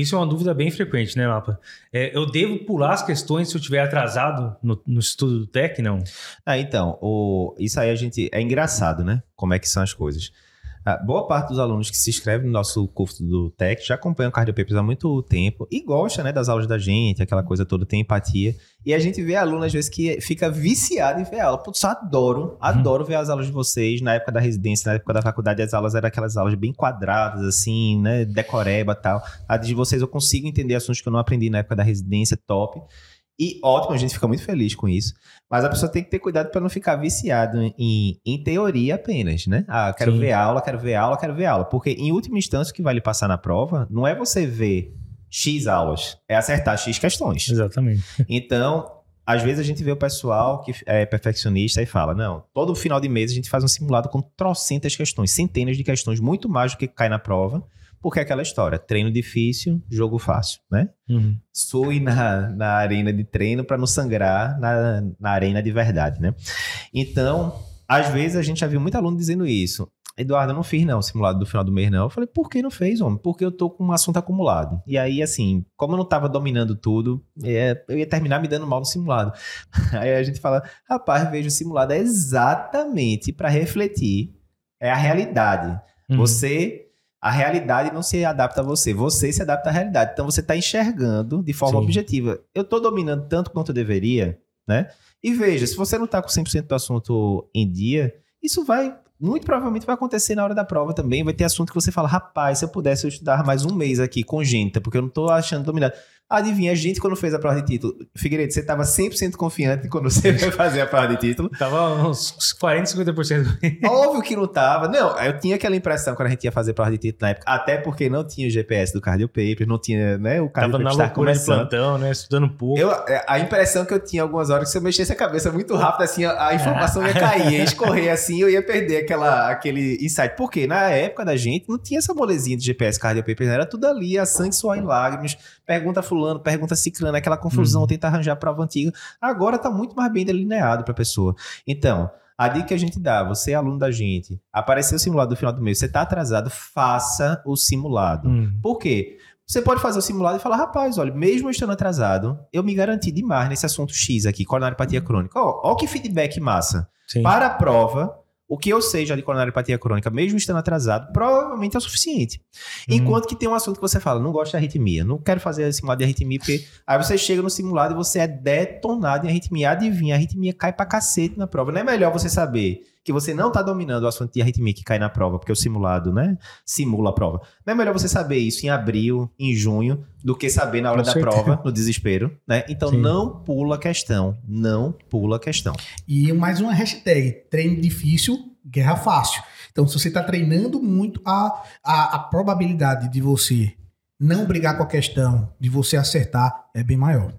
Isso é uma dúvida bem frequente, né, Lapa? É, eu devo pular as questões se eu tiver atrasado no, no estudo do TEC, não? Ah, então, o, isso aí a gente. É engraçado, né? Como é que são as coisas. A boa parte dos alunos que se inscrevem no nosso curso do TEC já acompanham o Cardiopapers há muito tempo e gosta né, das aulas da gente, aquela coisa toda, tem empatia. E a gente vê aluno, às vezes, que fica viciado em ver aula. Putz, adoro, adoro ver as aulas de vocês. Na época da residência, na época da faculdade, as aulas eram aquelas aulas bem quadradas, assim, né? Decoreba e tal. A de vocês eu consigo entender assuntos que eu não aprendi na época da residência, top. E ótimo, a gente fica muito feliz com isso. Mas a pessoa tem que ter cuidado para não ficar viciado em, em teoria apenas, né? Ah, quero Sim. ver aula, quero ver aula, quero ver aula. Porque, em última instância, o que vai lhe passar na prova não é você ver X aulas, é acertar X questões. Exatamente. Então, às vezes a gente vê o pessoal que é perfeccionista e fala: não, todo final de mês a gente faz um simulado com trocentas questões, centenas de questões, muito mais do que cai na prova. Porque é aquela história, treino difícil, jogo fácil, né? Uhum. Sui na, na arena de treino para não sangrar na, na arena de verdade, né? Então, às vezes a gente já viu muito aluno dizendo isso. Eduardo, eu não fiz não, simulado do final do mês não. Eu falei, por que não fez, homem? Porque eu tô com um assunto acumulado. E aí, assim, como eu não tava dominando tudo, é, eu ia terminar me dando mal no simulado. Aí a gente fala, rapaz, vejo o simulado é exatamente para refletir, é a realidade. Uhum. Você a realidade não se adapta a você, você se adapta à realidade. Então você está enxergando de forma Sim. objetiva. Eu estou dominando tanto quanto eu deveria, né? E veja, se você não está com 100% do assunto em dia, isso vai, muito provavelmente vai acontecer na hora da prova também. Vai ter assunto que você fala, rapaz, se eu pudesse eu estudar mais um mês aqui congênita, porque eu não estou achando dominado. Adivinha, a gente quando fez a prova de título, Figueiredo, você estava 100% confiante quando você foi fazer a prova de título? Tava uns 40, 50%. Óbvio que não tava. Não, eu tinha aquela impressão quando a gente ia fazer a prova de título na época, até porque não tinha o GPS do Cardio Paper, não tinha, né, o Cardio Tava na loucura de plantão, né, estudando pouco. Eu, é, a impressão que eu tinha algumas horas que se eu mexesse a cabeça muito rápido, assim, a, a informação ia cair, ia escorrer assim, eu ia perder aquela, aquele insight. Porque na época da gente não tinha essa molezinha de GPS Cardio Paper, era tudo ali, a sangue, suor e lágrimas, pergunta fulano, pergunta ciclano, aquela confusão, uhum. tentar arranjar prova antiga. Agora está muito mais bem delineado para a pessoa. Então, a dica que a gente dá, você é aluno da gente, apareceu o simulado no final do mês, você está atrasado, faça o simulado. Uhum. Por quê? Você pode fazer o simulado e falar, rapaz, olha, mesmo estando atrasado, eu me garanti demais nesse assunto X aqui, coronariopatia crônica. Ó, ó que feedback massa. Sim. Para a prova, o que eu sei já de coronariopatia crônica, mesmo estando atrasado, provavelmente é o suficiente. Uhum. Enquanto que tem um assunto que você fala, não gosto de arritmia, não quero fazer simulado de arritmia, porque aí você chega no simulado e você é detonado em arritmia. Adivinha, a arritmia cai pra cacete na prova. Não é melhor você saber que você não está dominando o assunto de arritmia que cai na prova, porque o simulado, né, simula a prova. Não é melhor você saber isso em abril, em junho, do que saber na hora Com da certeza. prova, no desespero, né? Então Sim. não pula a questão, não pula a questão. E mais uma hashtag, treino difícil, guerra fácil. Então se você está treinando muito, a, a, a probabilidade de você não brigar com a questão, de você acertar, é bem maior.